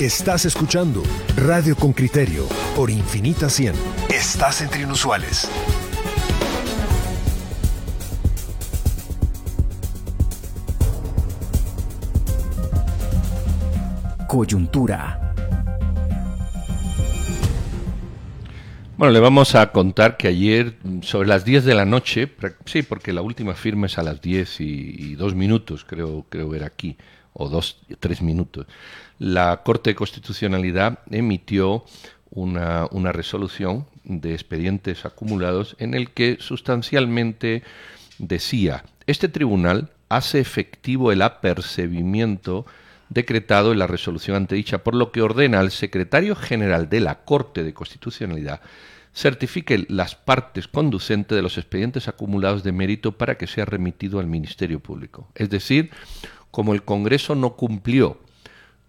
Estás escuchando Radio con Criterio por Infinita 100. Estás entre inusuales. Coyuntura. Bueno, le vamos a contar que ayer, sobre las 10 de la noche, sí, porque la última firma es a las 10 y, y dos minutos, creo, creo ver aquí, o dos, tres minutos, la Corte de Constitucionalidad emitió una, una resolución de expedientes acumulados en el que sustancialmente decía, este tribunal hace efectivo el apercibimiento decretado en la resolución antedicha, por lo que ordena al secretario general de la Corte de Constitucionalidad certifique las partes conducentes de los expedientes acumulados de mérito para que sea remitido al Ministerio Público. Es decir, como el Congreso no cumplió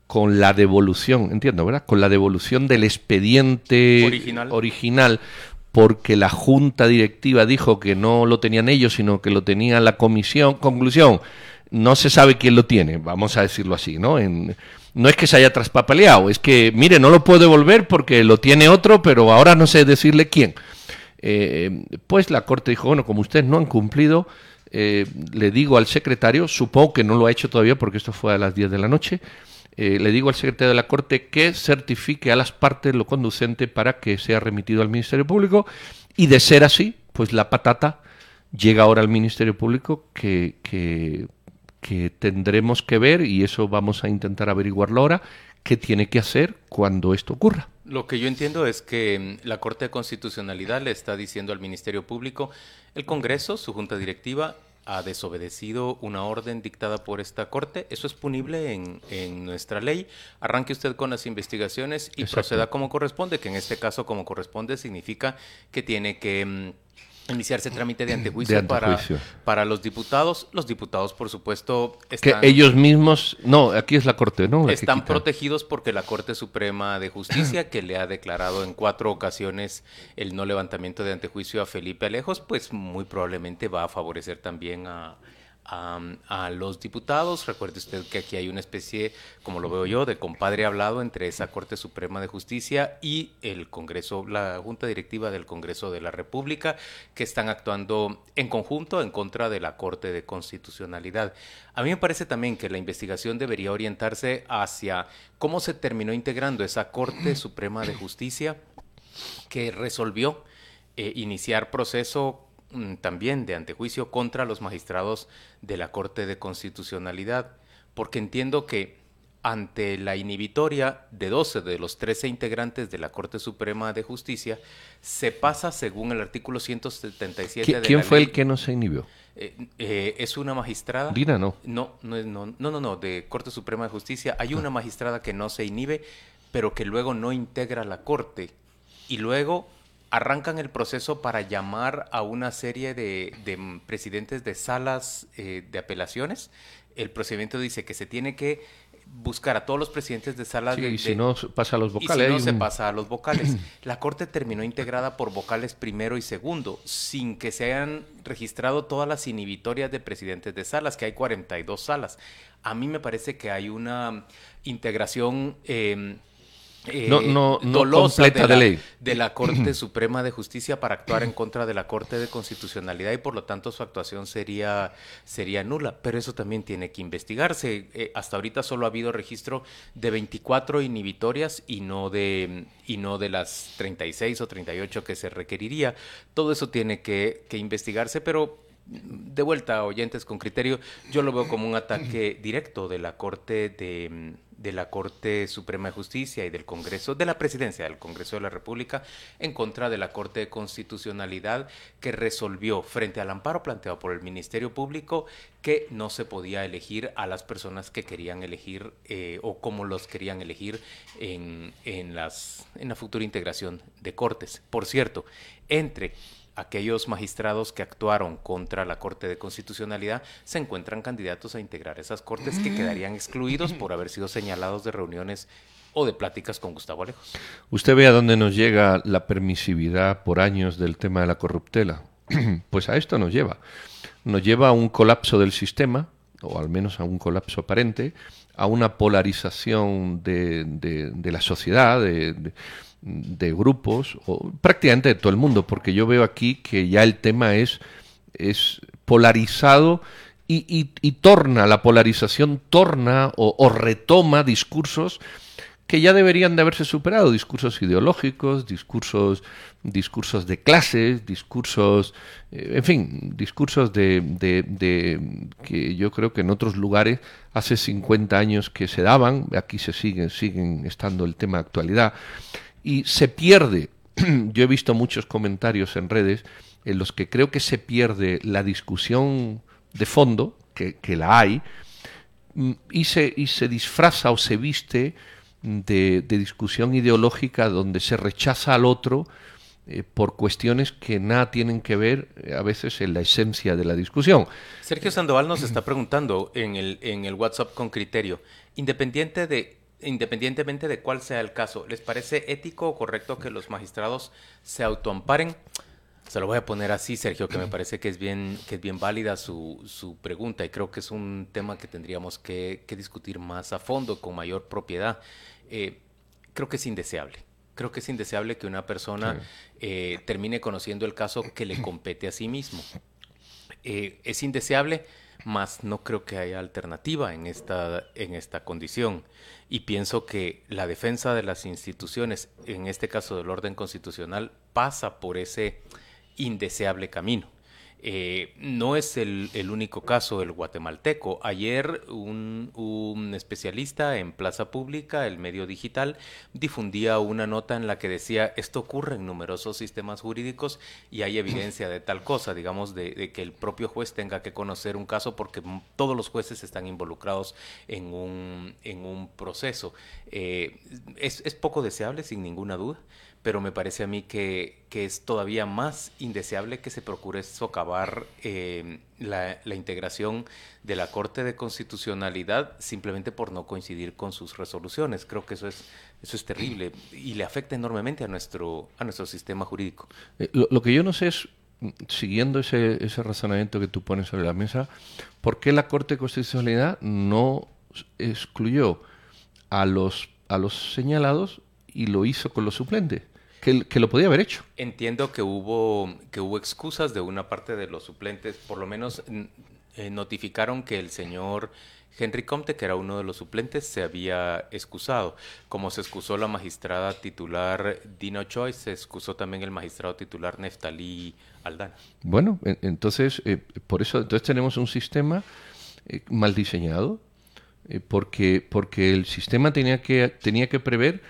con la devolución, entiendo, ¿verdad? Con la devolución del expediente Original. original porque la junta directiva dijo que no lo tenían ellos, sino que lo tenía la comisión. Conclusión, no se sabe quién lo tiene, vamos a decirlo así, ¿no? En, no es que se haya traspapaleado, es que, mire, no lo puedo devolver porque lo tiene otro, pero ahora no sé decirle quién. Eh, pues la Corte dijo, bueno, como ustedes no han cumplido, eh, le digo al secretario, supongo que no lo ha hecho todavía porque esto fue a las 10 de la noche, eh, le digo al secretario de la Corte que certifique a las partes lo conducente para que sea remitido al Ministerio Público y de ser así, pues la patata llega ahora al Ministerio Público que, que, que tendremos que ver y eso vamos a intentar averiguarlo ahora, qué tiene que hacer cuando esto ocurra. Lo que yo entiendo es que mm, la Corte de Constitucionalidad le está diciendo al Ministerio Público, el Congreso, su Junta Directiva, ha desobedecido una orden dictada por esta Corte. Eso es punible en, en nuestra ley. Arranque usted con las investigaciones y Exacto. proceda como corresponde, que en este caso como corresponde significa que tiene que... iniciarse trámite de antejuicio, De antejuicio. Para, para los diputados. Los diputados, por supuesto, Que están... ellos mismos, no, aquí es la Corte, ¿no? La Están protegidos porque la Corte Suprema de Justicia, que le ha declarado en cuatro ocasiones el no levantamiento de antejuicio a Felipe Alejos, pues muy probablemente va a favorecer también a, a, los diputados. Recuerde usted que aquí hay una especie, como lo veo yo, de compadre hablado entre esa Corte Suprema de Justicia y el Congreso, la Junta Directiva del Congreso de la República, que están actuando en conjunto en contra de la Corte de Constitucionalidad. A mí me parece también que la investigación debería orientarse hacia cómo se terminó integrando esa Corte Suprema de Justicia que resolvió eh, iniciar proceso también de antejuicio contra los magistrados de la Corte de Constitucionalidad, porque entiendo que ante la inhibitoria de 12 de los 13 integrantes de la Corte Suprema de Justicia, se pasa según el artículo 177 ¿Qui- de ¿Quién la fue ley- el que no se inhibió? eh, eh, es una magistrada. Dina, no. No, no, no, no, no, no, de Corte Suprema de Justicia. Hay una magistrada que no se inhibe, pero que luego no integra la Corte. Y luego arrancan el proceso para llamar a una serie de, de, presidentes de salas eh, de apelaciones. El procedimiento dice que se tiene que buscar a todos los presidentes de salas Sí, de, y si de- no, pasa a los y vocales. si no, se pasa a los vocales. La corte terminó integrada por vocales primero y segundo, sin que se hayan registrado todas las inhibitorias de presidentes de salas, que hay 42 salas. A mí me parece que hay una integración eh, eh, No- no- no dolosa completa de la, ley. de la Corte Suprema de Justicia para actuar en contra de la Corte de Constitucionalidad y por lo tanto su actuación sería, sería nula. Pero eso también tiene que investigarse. Eh, hasta ahorita solo ha habido registro de 24 inhibitorias y no de y no de las 36 o 38 que se requeriría. Todo eso tiene que, que investigarse, pero mm, de vuelta, oyentes con criterio, yo lo veo como un ataque directo de la Corte de, mm, de la Corte Suprema de Justicia y del Congreso, de la Presidencia del Congreso de la República, en contra de la Corte de Constitucionalidad que resolvió frente al amparo planteado por el Ministerio Público que no se podía elegir a las personas que querían elegir eh, o como los querían elegir en, en, las, en la futura integración de cortes. Por cierto, entre aquellos magistrados que actuaron contra la Corte de Constitucionalidad se encuentran candidatos a integrar esas cortes que quedarían excluidos por haber sido señalados de reuniones o de pláticas con Gustavo Alejos. Usted ve a dónde nos llega la permisividad por años del tema de la corruptela. pues a esto nos lleva. Nos lleva a un colapso del sistema o al menos a un colapso aparente, a una polarización de, de, la sociedad, de, de, grupos, o prácticamente de todo el mundo, porque yo veo aquí que ya el tema es, es polarizado y, y, torna, la polarización torna o retoma discursos que ya deberían de haberse superado, discursos ideológicos, discursos, discursos de clases, discursos, eh, en fin, discursos de, de, que yo creo que en otros lugares hace 50 años que se daban, aquí se siguen, siguen estando el tema de actualidad, y se pierde, yo he visto muchos comentarios en redes en los que creo que se pierde la discusión de fondo, que, que la hay, mm, y se, y se disfraza o se viste de, discusión ideológica donde se rechaza al otro eh, por cuestiones que nada tienen que ver eh, a veces en la esencia de la discusión. Sergio Sandoval nos está preguntando en el, en el WhatsApp con criterio, independiente de, independientemente de cuál sea el caso, ¿les parece ético o correcto que los magistrados se autoamparen? Se lo voy a poner así, Sergio, que me parece que es bien, que es bien válida su, su pregunta y creo que es un tema que tendríamos que, que discutir más a fondo, con mayor propiedad. Eh, creo que es indeseable. Creo que es indeseable que una persona eh, termine conociendo el caso que le compete a sí mismo. Eh, es indeseable, mas no creo que haya alternativa en esta, en esta condición. Y pienso que la defensa de las instituciones, en este caso del orden constitucional, pasa por ese indeseable camino. Eh, no es el, único caso el guatemalteco. Ayer un, especialista en Plaza Pública, el medio digital, difundía una nota en la que decía esto ocurre en numerosos sistemas jurídicos y hay evidencia de tal cosa, digamos, de, que el propio juez tenga que conocer un caso porque todos los jueces están involucrados en un, en un proceso. Eh, es, es poco deseable, sin ninguna duda pero me parece a mí que, es todavía más indeseable que se procure socavar eh, la, integración de la Corte de Constitucionalidad simplemente por no coincidir con sus resoluciones. Creo que eso es, eso es terrible y le afecta enormemente a nuestro, a nuestro sistema jurídico. Eh, lo, que yo no sé es, siguiendo ese, ese razonamiento que tú pones sobre la mesa, ¿por qué la Corte de Constitucionalidad no excluyó a los, a los señalados y lo hizo con los suplentes? Que, lo podía haber hecho. Entiendo que hubo, que hubo excusas de una parte de los suplentes, por lo menos eh, notificaron que el señor Henry Comte, que era uno de los suplentes, se había excusado. Como se excusó la magistrada titular Dino Choi, se excusó también el magistrado titular Neftalí Aldana. Bueno, entonces, eh, por eso entonces tenemos un sistema eh, mal diseñado, porque, porque el sistema tenía que, tenía que prever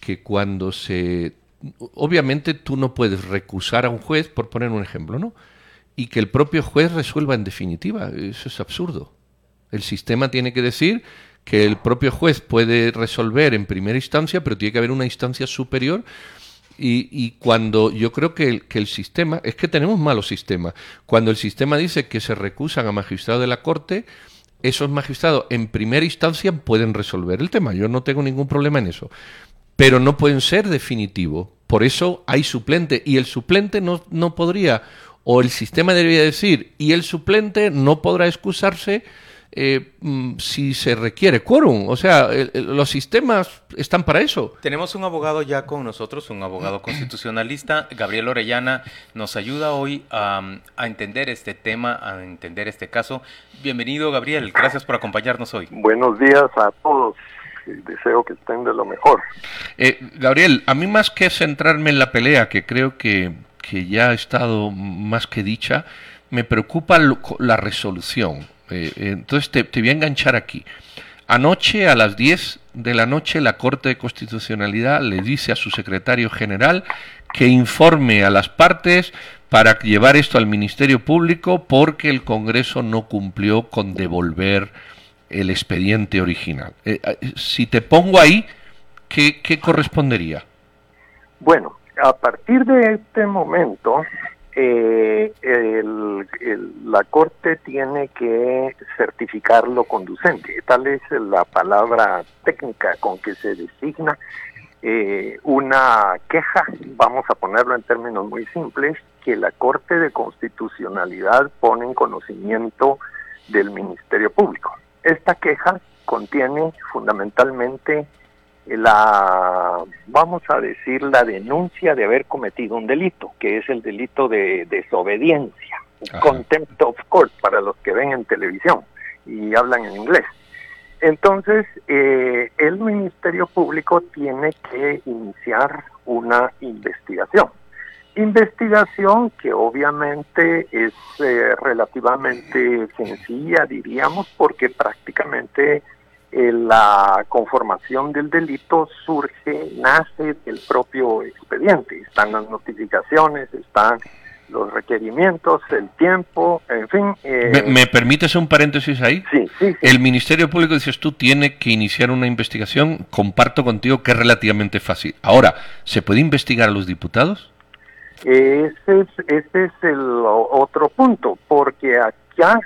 que cuando se obviamente tú no puedes recusar a un juez, por poner un ejemplo, ¿no? Y que el propio juez resuelva en definitiva. Eso es absurdo. El sistema tiene que decir que el propio juez puede resolver en primera instancia, pero tiene que haber una instancia superior. Y, cuando yo creo que el, que el sistema, es que tenemos malos sistemas, cuando el sistema dice que se recusan a magistrados de la Corte, esos magistrados en primera instancia pueden resolver el tema. Yo no tengo ningún problema en eso pero no pueden ser definitivos. Por eso hay suplente y el suplente no, no podría, o el sistema debería decir, y el suplente no podrá excusarse eh, mm, si se requiere quórum. O sea, los sistemas están para eso. Tenemos un abogado ya con nosotros, un abogado constitucionalista. Gabriel Orellana nos ayuda hoy a, a, entender este tema, a entender este caso. Bienvenido, Gabriel. Gracias por acompañarnos hoy. Buenos días a todos deseo que estén de lo mejor. Eh, Gabriel, a mí más que centrarme en la pelea, que creo que, ya ha estado más que dicha, me preocupa la resolución. Eh, entonces te, te, voy a enganchar aquí. Anoche a las 10 de la noche la Corte de Constitucionalidad le dice a su secretario general que informe a las partes para llevar esto al Ministerio Público porque el Congreso no cumplió con devolver el expediente original. Eh, eh, si te pongo ahí, ¿qué, correspondería? Bueno, a partir de este momento, eh, la Corte tiene que certificar lo conducente. Tal es la palabra técnica con que se designa una queja, vamos a ponerlo en términos muy simples, que la Corte de Constitucionalidad pone en conocimiento del Ministerio Público. Esta queja contiene fundamentalmente la, vamos a decir, la denuncia de haber cometido un delito, que es el delito de desobediencia, contempt of court para los que ven en televisión y hablan en inglés. Entonces, eh, el Ministerio Público tiene que iniciar una investigación. Investigación que obviamente es eh, relativamente sencilla, diríamos, porque prácticamente eh, la conformación del delito surge, nace del propio expediente. Están las notificaciones, están los requerimientos, el tiempo, en fin. Eh, ¿Me, permites un paréntesis ahí? Sí, sí, El Ministerio Público, dices tú, tiene que iniciar una investigación. Comparto contigo que es relativamente fácil. Ahora, ¿se puede investigar a los diputados? Ese es, ese es el otro punto, porque acá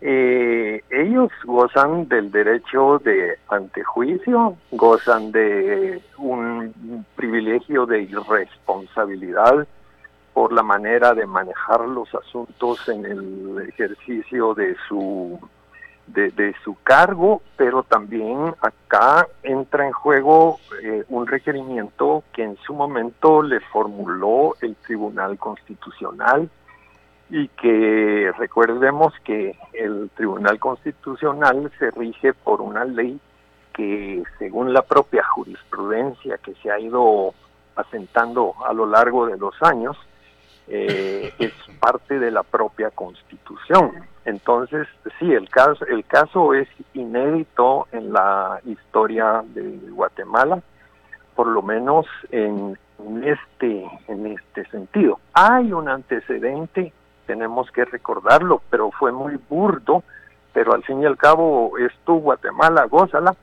eh, ellos gozan del derecho de antejuicio, gozan de un privilegio de irresponsabilidad por la manera de manejar los asuntos en el ejercicio de su de, su cargo, pero también acá entra en juego eh, un requerimiento que en su momento le formuló el Tribunal Constitucional y que recordemos que el Tribunal Constitucional se rige por una ley que según la propia jurisprudencia que se ha ido asentando a lo largo de los años, eh, es parte de la propia constitución. Entonces, sí, el caso, el caso es inédito en la historia de Guatemala, por lo menos en, este, en este sentido. Hay un antecedente, tenemos que recordarlo, pero fue muy burdo, pero al fin y al cabo es tu Guatemala, gózala,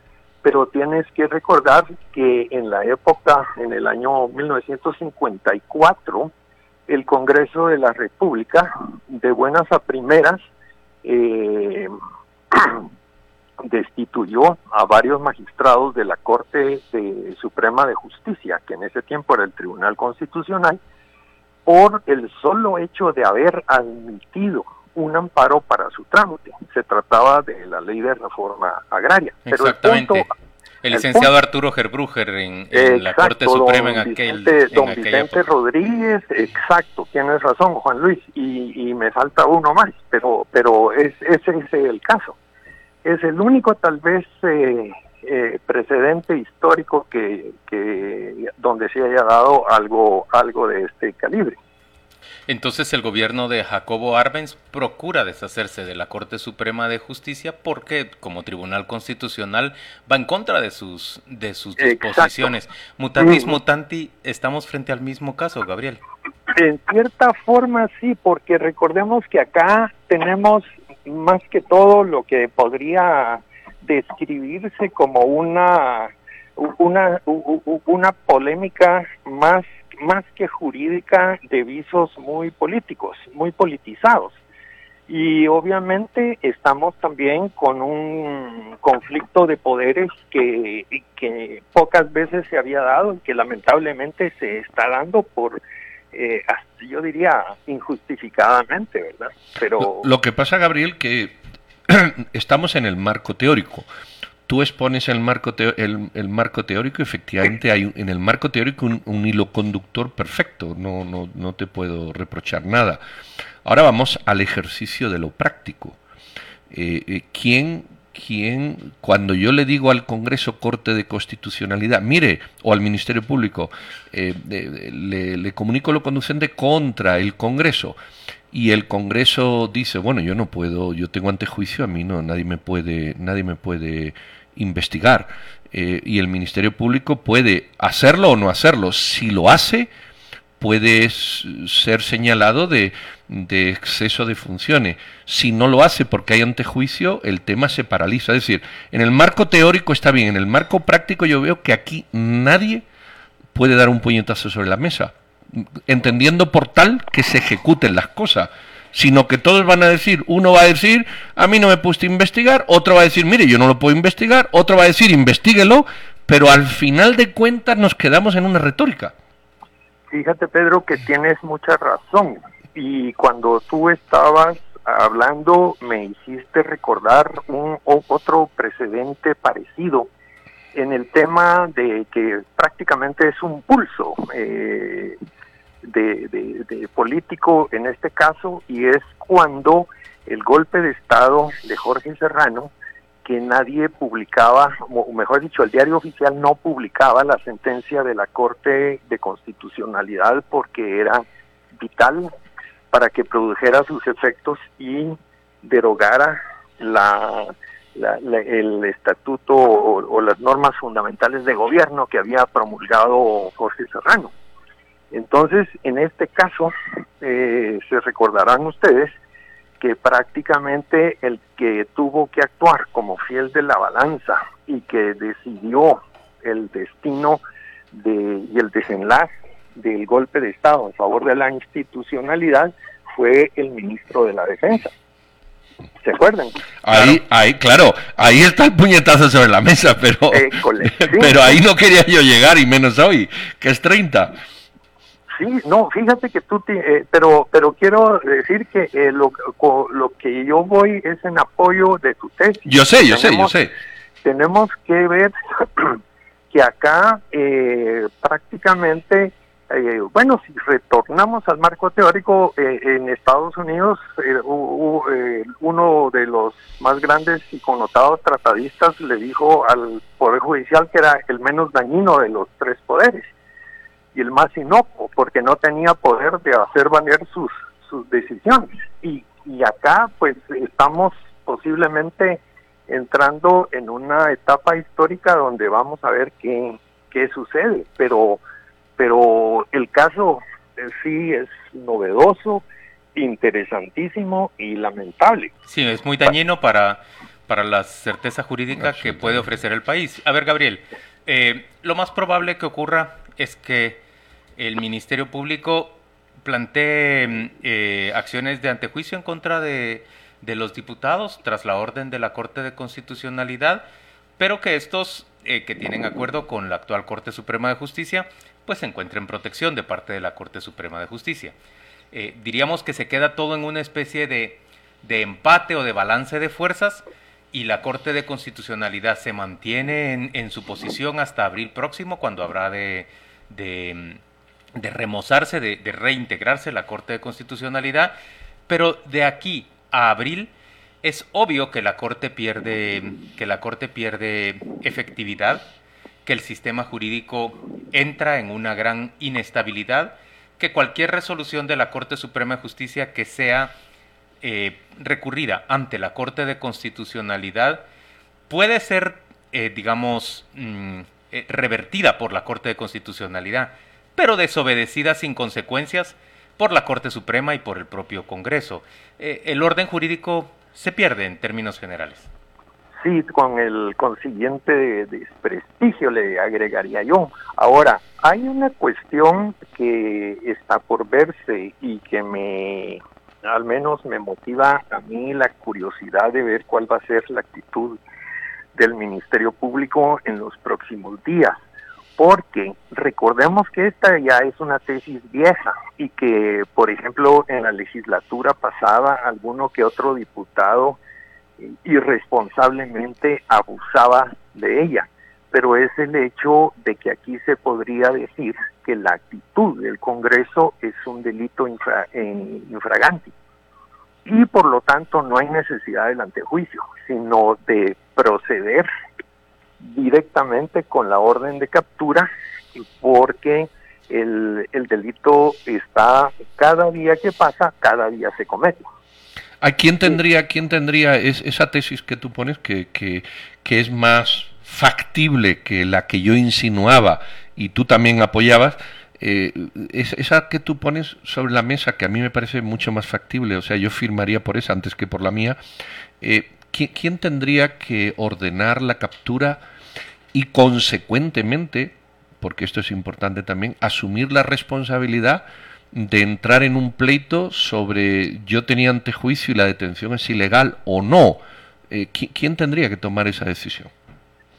pero tienes que recordar que en la época, en el año 1954, el Congreso de la República, de buenas a primeras, eh, destituyó a varios magistrados de la Corte Suprema de Justicia, que en ese tiempo era el Tribunal Constitucional, por el solo hecho de haber admitido un amparo para su trámite. Se trataba de la ley de reforma agraria. Pero el punto, el licenciado Arturo Gerbruger en, la Corte Suprema en aquel. don Vicente Rodríguez, exacto, tienes razón, Juan Luis, y, me falta uno más, pero, pero es, ese es el caso. Es el único, tal vez, eh, eh, precedente histórico que, que donde se haya dado algo, algo de este calibre. Entonces el gobierno de Jacobo Arbenz procura deshacerse de la Corte Suprema de Justicia porque como Tribunal Constitucional va en contra de sus, de sus disposiciones. Mutatis mutanti, estamos frente al mismo caso, Gabriel. En cierta forma sí, porque recordemos que acá tenemos más que todo lo que podría describirse como una una, una polémica más más que jurídica de visos muy políticos, muy politizados. Y obviamente estamos también con un conflicto de poderes que, que pocas veces se había dado y que lamentablemente se está dando por, eh, yo diría, injustificadamente, ¿verdad? Pero... Lo que pasa, Gabriel, que estamos en el marco teórico tú expones el marco, el, marco teórico, efectivamente hay en el marco teórico un, hilo conductor perfecto, no, no, no, te puedo reprochar nada. Ahora vamos al ejercicio de lo práctico. Eh, eh, ¿quién, ¿Quién, cuando yo le digo al Congreso Corte de Constitucionalidad, mire, o al Ministerio Público, eh, le, le comunico lo conducente contra el Congreso, y el Congreso dice, bueno, yo no puedo, yo tengo antejuicio, a mí no, nadie me puede, nadie me puede investigar. Eh, y el Ministerio Público puede hacerlo o no hacerlo. Si lo hace, puede ser señalado de, de, exceso de funciones. Si no lo hace porque hay antejuicio, el tema se paraliza. Es decir, en el marco teórico está bien, en el marco práctico yo veo que aquí nadie puede dar un puñetazo sobre la mesa entendiendo por tal que se ejecuten las cosas, sino que todos van a decir, uno va a decir, a mí no me puse a investigar, otro va a decir, mire, yo no lo puedo investigar, otro va a decir, investiguelo, pero al final de cuentas nos quedamos en una retórica. Fíjate, Pedro, que tienes mucha razón. Y cuando tú estabas hablando me hiciste recordar un otro precedente parecido en el tema de que prácticamente es un pulso eh, de, político en este caso y es cuando el golpe de Estado de Jorge Serrano, que nadie publicaba, o mejor dicho, el diario oficial no publicaba la sentencia de la Corte de Constitucionalidad porque era vital para que produjera sus efectos y derogara la, el estatuto o, las normas fundamentales de gobierno que había promulgado Jorge Serrano. Entonces, en este caso, eh, se recordarán ustedes que prácticamente el que tuvo que actuar como fiel de la balanza y que decidió el destino de, y el desenlace del golpe de Estado en favor de la institucionalidad fue el ministro de la Defensa. ¿Se acuerdan? Ahí, claro. ahí, claro, ahí está el puñetazo sobre la mesa, pero, pero ahí no quería yo llegar, y menos hoy, que es 30. Sí, no, fíjate que tú, eh, pero pero quiero decir que eh, lo, lo que yo voy es en apoyo de tu tesis. Yo sé, yo sé, yo sé. Tenemos que ver que acá eh, prácticamente eh, bueno, si retornamos al marco teórico, eh, en Estados Unidos uno de los más grandes y connotados tratadistas le dijo al Poder Judicial que era el menos dañino de los tres poderes y el más inocuo, porque no tenía poder de hacer valer sus, sus decisiones. Y, y acá pues estamos posiblemente entrando en una etapa histórica donde vamos a ver qué, qué sucede, pero pero el caso en sí es novedoso, interesantísimo y lamentable. Sí, es muy dañino para, para la certeza jurídica que puede ofrecer el país. A ver, Gabriel, eh, lo más probable que ocurra es que el Ministerio Público plantee eh, acciones de antejuicio en contra de, de los diputados tras la orden de la Corte de Constitucionalidad, pero que estos eh, que tienen acuerdo con la actual Corte Suprema de Justicia pues se encuentra en protección de parte de la Corte Suprema de Justicia. Eh, diríamos que se queda todo en una especie de, empate o de balance de fuerzas y la Corte de Constitucionalidad se mantiene en, su posición hasta abril próximo, cuando habrá de, de, remozarse, de, de, reintegrarse la Corte de Constitucionalidad, pero de aquí a abril es obvio que la Corte pierde, que la Corte pierde efectividad que el sistema jurídico entra en una gran inestabilidad, que cualquier resolución de la Corte Suprema de Justicia que sea eh, recurrida ante la Corte de Constitucionalidad puede ser, eh, digamos, mm, eh, revertida por la Corte de Constitucionalidad, pero desobedecida sin consecuencias por la Corte Suprema y por el propio Congreso. el orden jurídico se pierde en términos generales sí, con el consiguiente desprestigio le agregaría yo. Ahora, hay una cuestión que está por verse y que me, al menos me motiva a mí la curiosidad de ver cuál va a ser la actitud del Ministerio Público en los próximos días. Porque recordemos que esta ya es una tesis vieja y que, por ejemplo, en la legislatura pasada, alguno que otro diputado irresponsablemente abusaba de ella. Pero es el hecho de que aquí se podría decir que la actitud del Congreso es un delito infra, infragante y por lo tanto no hay necesidad del antejuicio, sino de proceder directamente con la orden de captura porque el, el delito está cada día que pasa, cada día se comete. ¿A quién tendría, quién tendría esa tesis que tú pones que, que, es más factible que la que yo insinuaba y tú también apoyabas? Eh, esa que tú pones sobre la mesa, que a mí me parece mucho más factible, o sea, yo firmaría por esa antes que por la mía, eh, ¿quién, tendría que ordenar la captura y consecuentemente, porque esto es importante también, asumir la responsabilidad de entrar en un pleito sobre yo tenía antejuicio y la detención es ilegal o no. Eh, ¿Quién tendría que tomar esa decisión?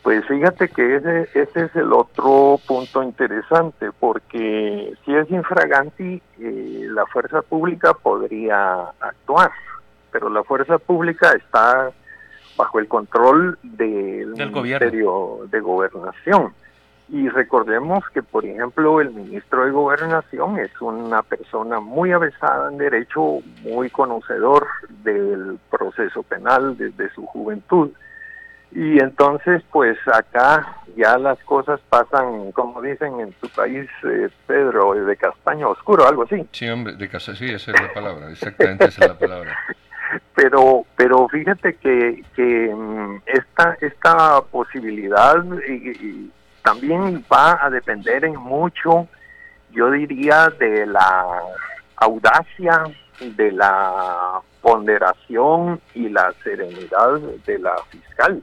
Pues fíjate que ese, ese es el otro punto interesante, porque si es infraganti, eh, la fuerza pública podría actuar, pero la fuerza pública está bajo el control del, Ministerio de Gobernación. Y recordemos que, por ejemplo, el ministro de Gobernación es una persona muy avesada en derecho, muy conocedor del proceso penal desde su juventud. Y entonces, pues acá ya las cosas pasan, como dicen en tu país, eh, Pedro, de castaño oscuro, algo así. Sí, hombre, de castaño, sí, esa es la palabra, exactamente esa es la palabra. Pero pero fíjate que, que mm, esta, esta posibilidad también va a depender en mucho, yo diría, de la audacia, de la ponderación y la serenidad de la fiscal,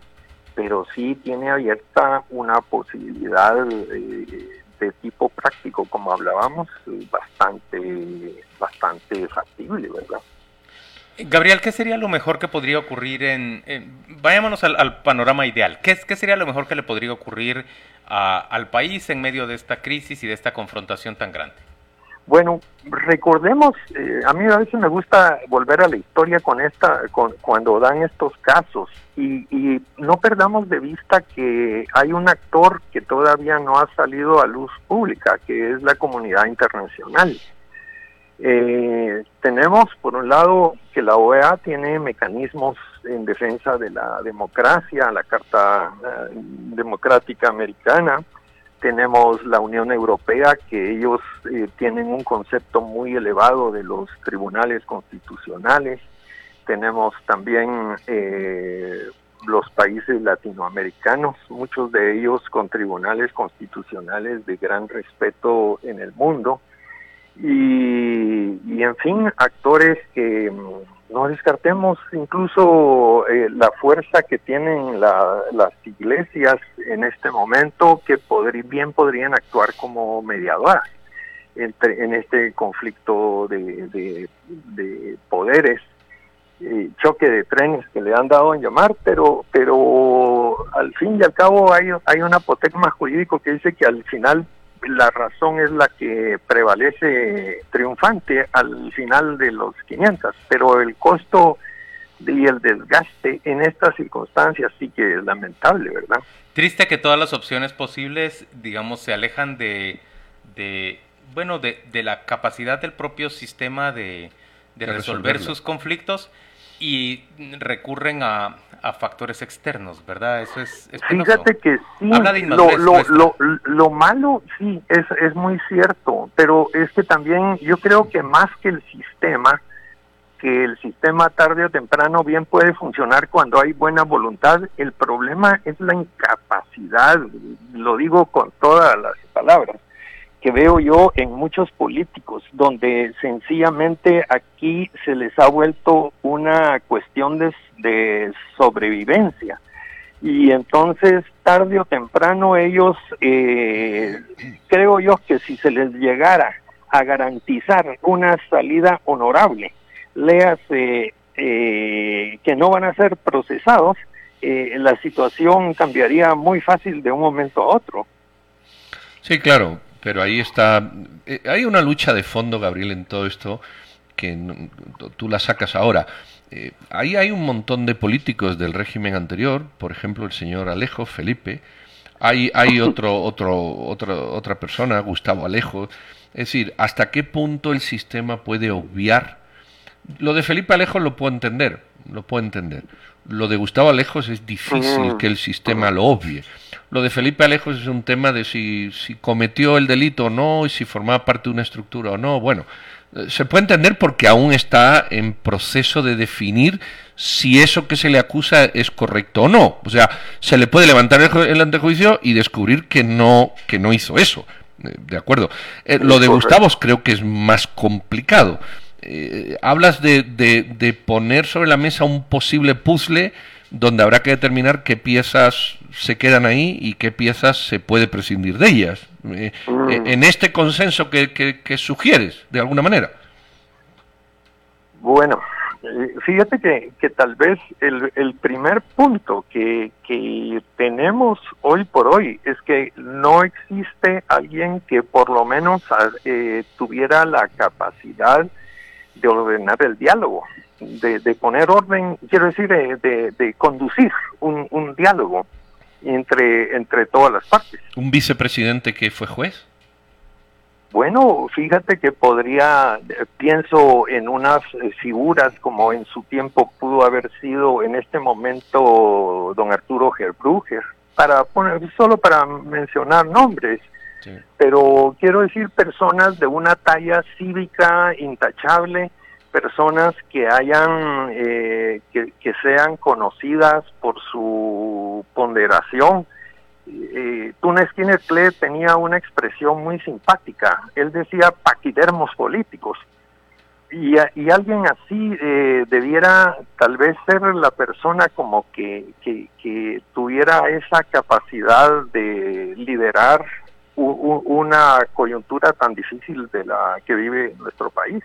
pero sí tiene abierta una posibilidad eh, de tipo práctico, como hablábamos, bastante, bastante factible, ¿verdad? Gabriel, ¿qué sería lo mejor que podría ocurrir en... vayámonos al, panorama ideal. ¿Qué, ¿Qué, sería lo mejor que le podría ocurrir al país en medio de esta crisis y de esta confrontación tan grande? Bueno, recordemos, eh, a mí a veces me gusta volver a la historia con esta, con, cuando dan estos casos y, y no perdamos de vista que hay un actor que todavía no ha salido a luz pública, que es la comunidad internacional. Eh, tenemos, por un lado, que la OEA tiene mecanismos en defensa de la democracia, la Carta eh, Democrática Americana. Tenemos la Unión Europea, que ellos eh, tienen un concepto muy elevado de los tribunales constitucionales. Tenemos también eh, los países latinoamericanos, muchos de ellos con tribunales constitucionales de gran respeto en el mundo y, en fin, actores que mm, no descartemos incluso eh, la fuerza que tienen las iglesias en este momento que bien podrían actuar como mediadoras entre, en este conflicto de, de, poderes. Eh, choque de trenes que le han dado en llamar, pero pero al fin y al cabo hay, hay un apotecma jurídico que dice que al final la razón es la que prevalece triunfante al final de los 500, pero el costo y el desgaste en estas circunstancias sí que es lamentable, ¿verdad? Triste que todas las opciones posibles, digamos, se alejan de, de bueno, de, de la capacidad del propio sistema de, de, resolver sus conflictos y recurren a, a factores externos, ¿verdad? Eso es, Fíjate que sí, lo, lo, lo, lo, malo sí, es, es muy cierto, pero es que también yo creo que más que el sistema, que el sistema tarde o temprano bien puede funcionar cuando hay buena voluntad, el problema es la incapacidad, lo digo con todas las palabras, que veo yo en muchos políticos, donde sencillamente aquí se les ha vuelto una cuestión de, de sobrevivencia. Y entonces, tarde o temprano, ellos, eh, creo yo que si se les llegara a garantizar una salida honorable, léase eh, que no van a ser procesados, eh, la situación cambiaría muy fácil de un momento a otro. Sí, claro, pero ahí está. Eh, hay una lucha de fondo, Gabriel, en todo esto que tú la sacas ahora. Eh, ahí hay un montón de políticos del régimen anterior, por ejemplo, el señor Alejo, Felipe. Hay, hay otro, otro, otro, otra persona, Gustavo Alejo. Es decir, ¿hasta qué punto el sistema puede obviar? Lo de Felipe Alejo lo puedo entender, lo puedo entender. Lo de Gustavo Alejos es difícil que el sistema lo obvie. Lo de Felipe Alejos es un tema de si, si cometió el delito o no y si formaba parte de una estructura o no. Bueno, eh, se puede entender porque aún está en proceso de definir si eso que se le acusa es correcto o no. O sea, se le puede levantar el, antejuicio y descubrir que no, que no hizo eso. Eh, de acuerdo. Eh, lo de Gustavo creo que es más complicado. Hablas de, de, de, poner sobre la mesa un posible puzzle donde habrá que determinar qué piezas se quedan ahí y qué piezas se puede prescindir de ellas. Eh, mm. eh, en este consenso que, que, sugieres, de alguna manera. Bueno, eh, fíjate que, que tal vez el, el primer punto que, que tenemos hoy por hoy es que no existe alguien que por lo menos tuviera la capacidad de ordenar el diálogo de, poner orden, quiero decir, de, de conducir un, un, diálogo entre, entre todas las partes. ¿Un vicepresidente que fue juez? Bueno, fíjate que podría, pienso en unas figuras como en su tiempo pudo haber sido en este momento don Arturo Gerbruger, para poner, solo para mencionar nombres, pero quiero decir personas de una talla cívica intachable, personas que hayan, eh, que, sean conocidas por su ponderación. Eh, Túnez Cle tenía una expresión muy simpática. Él decía paquidermos políticos. Y, y alguien así eh, debiera tal vez ser la persona como que, que, que tuviera esa capacidad de liderar una coyuntura tan difícil de la que vive nuestro país.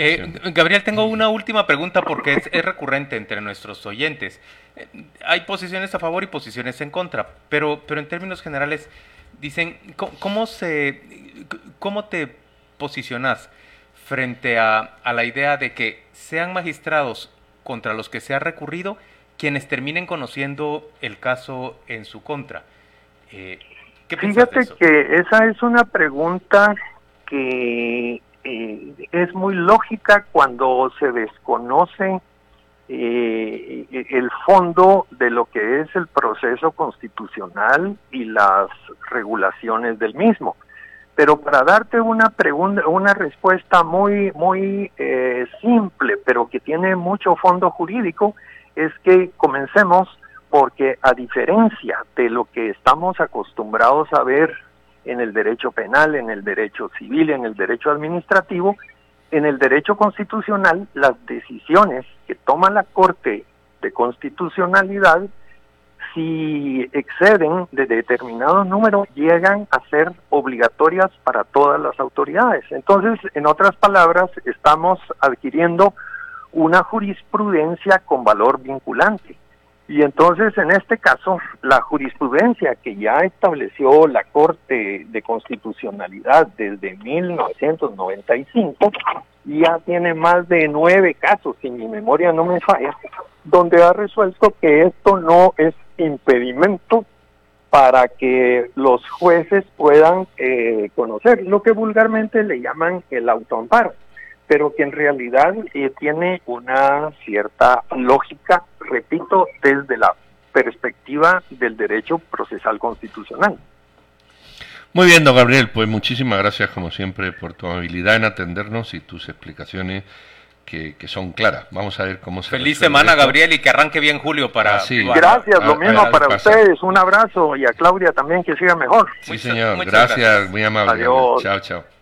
Eh, Gabriel, tengo una última pregunta porque es, recurrente entre nuestros oyentes. Eh, hay posiciones a favor y posiciones en contra, pero, pero en términos generales dicen, ¿cómo, se, cómo te posicionas frente a, la idea de que sean magistrados contra los que se ha recurrido quienes terminen conociendo el caso en su contra? Eh, Fíjate que esa es una pregunta que eh, es muy lógica cuando se desconoce eh, el fondo de lo que es el proceso constitucional y las regulaciones del mismo. Pero para darte una pregunta, una respuesta muy muy eh, simple, pero que tiene mucho fondo jurídico, es que comencemos porque a diferencia de lo que estamos acostumbrados a ver en el derecho penal, en el derecho civil, en el derecho administrativo, en el derecho constitucional las decisiones que toma la Corte de Constitucionalidad, si exceden de determinado número, llegan a ser obligatorias para todas las autoridades. Entonces, en otras palabras, estamos adquiriendo una jurisprudencia con valor vinculante. Y entonces, en este caso, la jurisprudencia que ya estableció la Corte de Constitucionalidad desde 1995 ya tiene más de nueve casos, si mi memoria no me falla, donde ha resuelto que esto no es impedimento para que los jueces puedan eh, conocer lo que vulgarmente le llaman el autoamparo pero que en realidad eh, tiene una cierta lógica, repito, desde la perspectiva del derecho procesal constitucional. Muy bien, don Gabriel, pues muchísimas gracias como siempre por tu habilidad en atendernos y tus explicaciones que, son claras. Vamos a ver cómo se... Feliz semana, Gabriel, y que arranque bien Julio para... gracias, lo mismo para ustedes, un abrazo y a Claudia también que siga mejor. Sí, señor, gracias, muy amable. Adiós. Chao, chao.